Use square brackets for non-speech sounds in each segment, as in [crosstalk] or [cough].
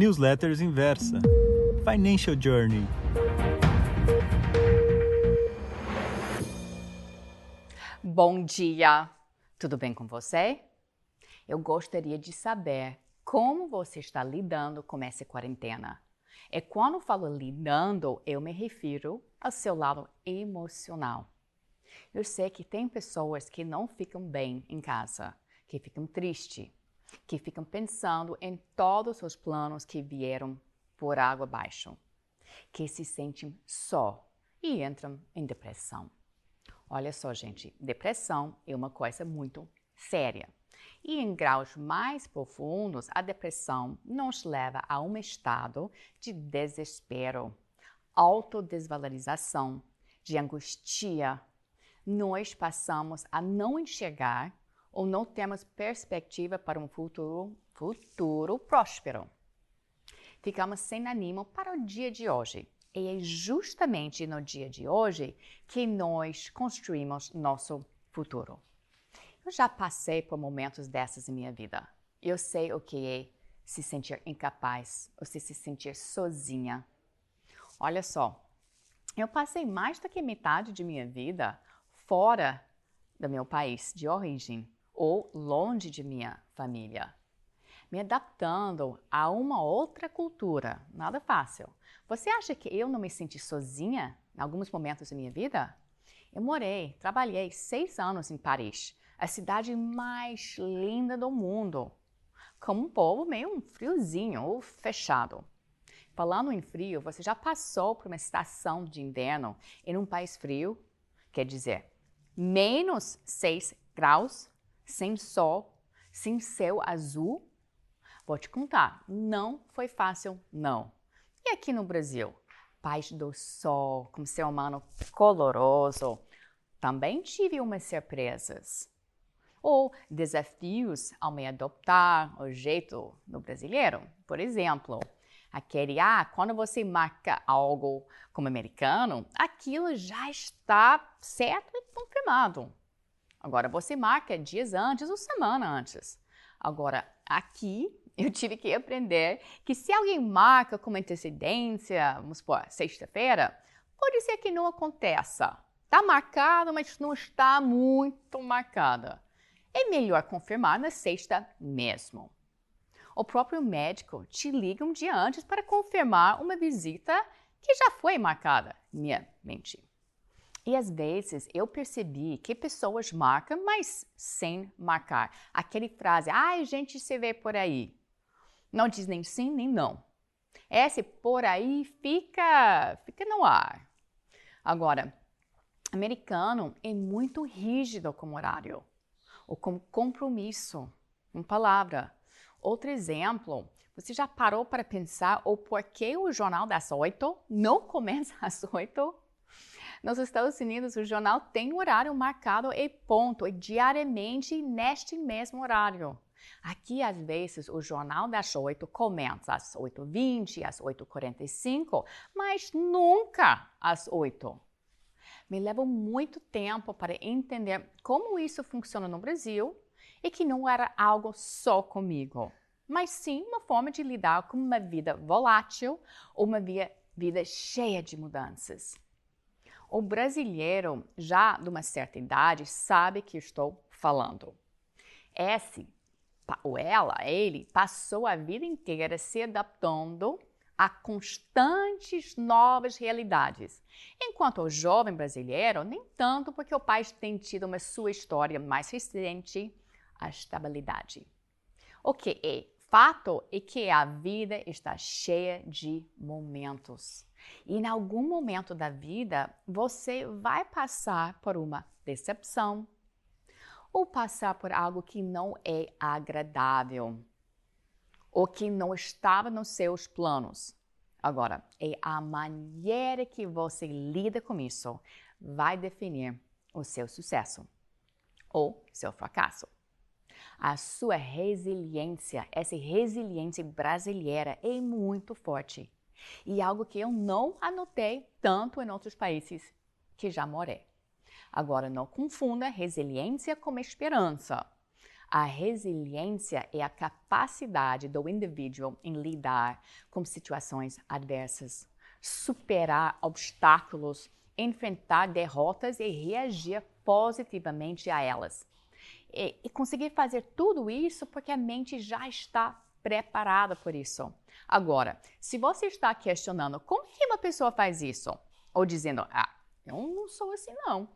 Newsletters Inversa. Financial Journey. Bom dia! Tudo bem com você? Eu gostaria de saber como você está lidando com essa quarentena. E quando falo lidando, eu me refiro ao seu lado emocional. Eu sei que tem pessoas que não ficam bem em casa, que ficam tristes, que ficam pensando em todos os planos que vieram por água abaixo, que se sentem só e entram em depressão. Olha só, gente, depressão é uma coisa muito séria. E em graus mais profundos, a depressão nos leva a um estado de desespero, autodesvalorização, de angústia. Nós passamos a não enxergar ou não temos perspectiva para um futuro, futuro próspero. Ficamos sem ânimo para o dia de hoje e é justamente no dia de hoje que nós construímos nosso futuro. Eu já passei por momentos dessas em minha vida. Eu sei o que é se sentir incapaz ou se, se sentir sozinha. Olha só, eu passei mais do que metade de minha vida fora do meu país de origem ou longe de minha família me adaptando a uma outra cultura. Nada fácil. Você acha que eu não me senti sozinha em alguns momentos da minha vida? Eu morei, trabalhei seis anos em Paris, a cidade mais linda do mundo, com um povo meio friozinho ou fechado. Falando em frio, você já passou por uma estação de inverno em um país frio? Quer dizer, menos 6 graus, sem sol, sem céu azul Vou te contar, não foi fácil, não. E aqui no Brasil? Paz do sol, com ser humano coloroso. Também tive umas surpresas. Ou desafios ao me adoptar o jeito do brasileiro. Por exemplo, aquele, ah, quando você marca algo como americano, aquilo já está certo e confirmado. Agora você marca dias antes ou semana antes. Agora, aqui [laughs] eu tive que aprender que se alguém marca com antecedência, vamos supor, sexta-feira, pode ser que não aconteça. Está marcado, mas não está muito marcada. É melhor confirmar na sexta mesmo. O próprio médico te liga um dia antes para confirmar uma visita que já foi marcada. Minha mente. E às vezes eu percebi que pessoas marcam, mas sem marcar. Aquele frase, ai, ah, gente se vê por aí. Não diz nem sim nem não. Esse por aí fica, fica no ar. Agora, americano é muito rígido como horário ou como compromisso, uma palavra. Outro exemplo, você já parou para pensar o porquê o jornal das oito não começa [laughs] às oito? Nos Estados Unidos, o jornal tem horário marcado e ponto, e diariamente neste mesmo horário. Aqui, às vezes, o Jornal das Oito começa às 8h20, às 8h45, mas nunca às 8 Me levou muito tempo para entender como isso funciona no Brasil e que não era algo só comigo, mas sim uma forma de lidar com uma vida volátil, uma vida cheia de mudanças. O brasileiro, já de uma certa idade, sabe que estou falando. Esse ou ela, ele, passou a vida inteira se adaptando a constantes novas realidades. Enquanto o jovem brasileiro, nem tanto, porque o país tem tido uma sua história mais recente, a estabilidade. O que é fato é que a vida está cheia de momentos. E em algum momento da vida, você vai passar por uma decepção, ou passar por algo que não é agradável ou que não estava nos seus planos. Agora, é a maneira que você lida com isso vai definir o seu sucesso ou seu fracasso. A sua resiliência, essa resiliência brasileira é muito forte e algo que eu não anotei tanto em outros países que já morei. Agora, não confunda resiliência com esperança. A resiliência é a capacidade do indivíduo em lidar com situações adversas, superar obstáculos, enfrentar derrotas e reagir positivamente a elas. E, e conseguir fazer tudo isso porque a mente já está preparada por isso. Agora, se você está questionando como que uma pessoa faz isso, ou dizendo, ah, eu não sou assim não,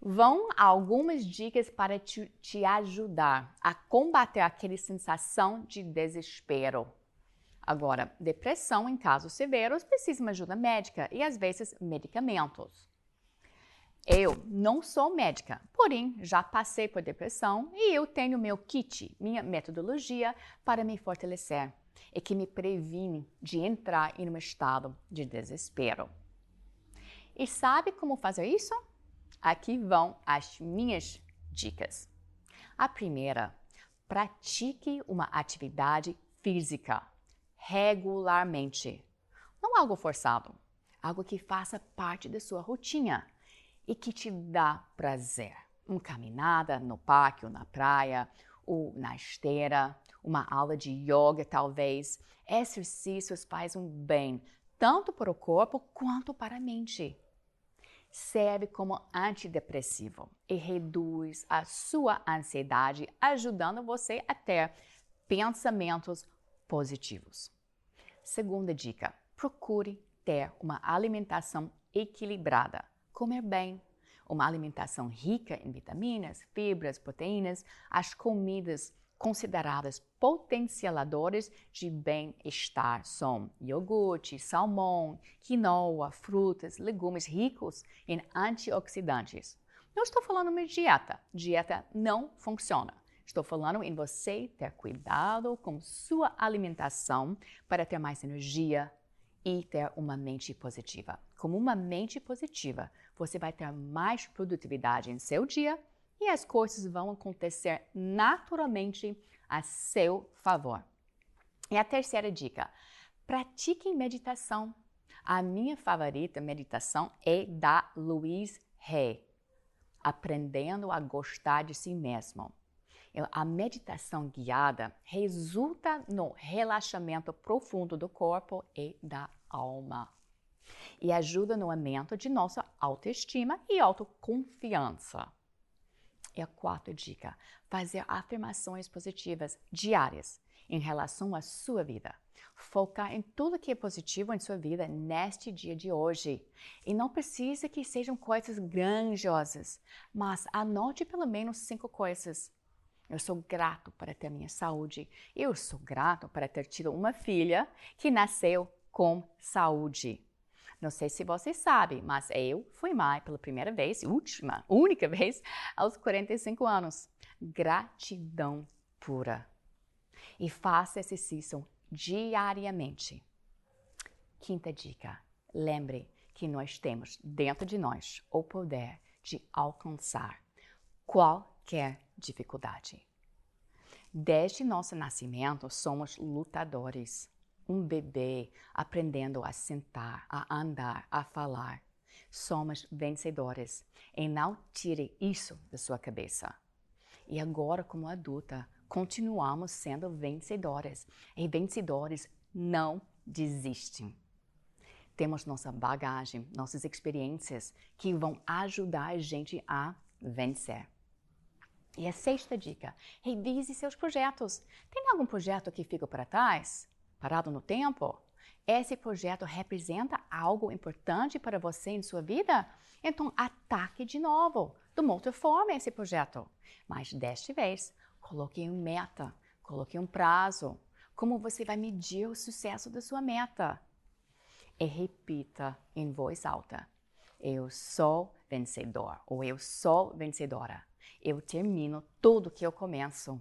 vão algumas dicas para te, te ajudar a combater aquela sensação de desespero. Agora, depressão em casos severos precisa de uma ajuda médica e às vezes medicamentos. Eu não sou médica, porém já passei por depressão e eu tenho meu kit, minha metodologia para me fortalecer e que me previne de entrar em um estado de desespero. E sabe como fazer isso? Aqui vão as minhas dicas. A primeira, pratique uma atividade física regularmente. Não algo forçado, algo que faça parte da sua rotina e que te dá prazer. Uma caminhada no parque ou na praia, ou na esteira, uma aula de yoga talvez. Exercícios fazem um bem tanto para o corpo quanto para a mente serve como antidepressivo e reduz a sua ansiedade, ajudando você a ter pensamentos positivos. Segunda dica: procure ter uma alimentação equilibrada, comer bem, uma alimentação rica em vitaminas, fibras, proteínas, as comidas consideradas potencializadores de bem-estar são iogurte, salmão, quinoa, frutas, legumes ricos em antioxidantes. Não estou falando de dieta. Dieta não funciona. Estou falando em você ter cuidado com sua alimentação para ter mais energia e ter uma mente positiva. Com uma mente positiva, você vai ter mais produtividade em seu dia e as coisas vão acontecer naturalmente a seu favor. E a terceira dica: pratiquem meditação. A minha favorita meditação é da Louise Hay, Aprendendo a Gostar de Si Mesmo. A meditação guiada resulta no relaxamento profundo do corpo e da alma e ajuda no aumento de nossa autoestima e autoconfiança. E a quarta dica: fazer afirmações positivas diárias em relação à sua vida. Focar em tudo que é positivo em sua vida neste dia de hoje. E não precisa que sejam coisas grandiosas, mas anote pelo menos cinco coisas. Eu sou grato para ter minha saúde. Eu sou grato para ter tido uma filha que nasceu com saúde. Não sei se você sabe, mas eu fui mãe pela primeira vez, última, [laughs] única vez, aos 45 anos. Gratidão pura. E faça exercício diariamente. Quinta dica: lembre que nós temos dentro de nós o poder de alcançar qualquer dificuldade. Desde nosso nascimento, somos lutadores um bebê aprendendo a sentar, a andar, a falar. Somos vencedores e não tire isso da sua cabeça. E agora, como adulta, continuamos sendo vencedores e vencedores não desistem. Temos nossa bagagem, nossas experiências que vão ajudar a gente a vencer. E a sexta dica: revise seus projetos. Tem algum projeto que fica para trás? parado no tempo? Esse projeto representa algo importante para você em sua vida? Então ataque de novo, de uma outra forma esse projeto. Mas desta vez, coloque uma meta, coloque um prazo. Como você vai medir o sucesso da sua meta? E repita em voz alta: Eu sou vencedor ou eu sou vencedora. Eu termino tudo que eu começo.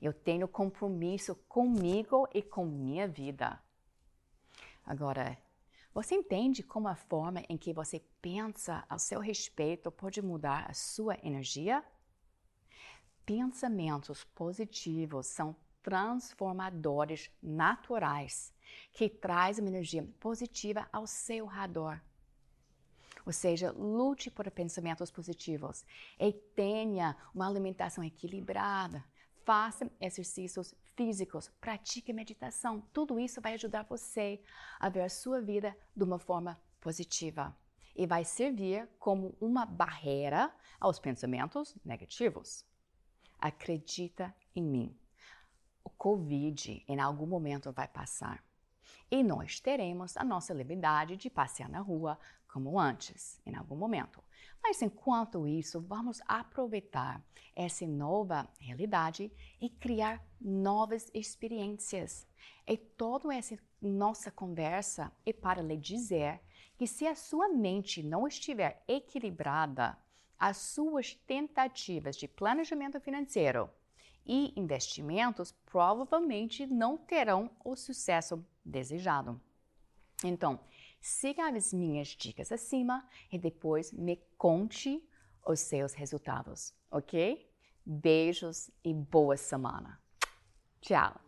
Eu tenho compromisso comigo e com minha vida. Agora, você entende como a forma em que você pensa ao seu respeito pode mudar a sua energia? Pensamentos positivos são transformadores naturais que trazem uma energia positiva ao seu redor. Ou seja, lute por pensamentos positivos e tenha uma alimentação equilibrada. Faça exercícios físicos, pratique meditação. Tudo isso vai ajudar você a ver a sua vida de uma forma positiva e vai servir como uma barreira aos pensamentos negativos. Acredita em mim. O Covid em algum momento vai passar e nós teremos a nossa liberdade de passear na rua como antes, em algum momento. Mas enquanto isso, vamos aproveitar essa nova realidade e criar novas experiências. E toda essa nossa conversa é para lhe dizer que se a sua mente não estiver equilibrada, as suas tentativas de planejamento financeiro e investimentos provavelmente não terão o sucesso desejado. Então, siga as minhas dicas acima e depois me conte os seus resultados, ok? Beijos e boa semana. Tchau!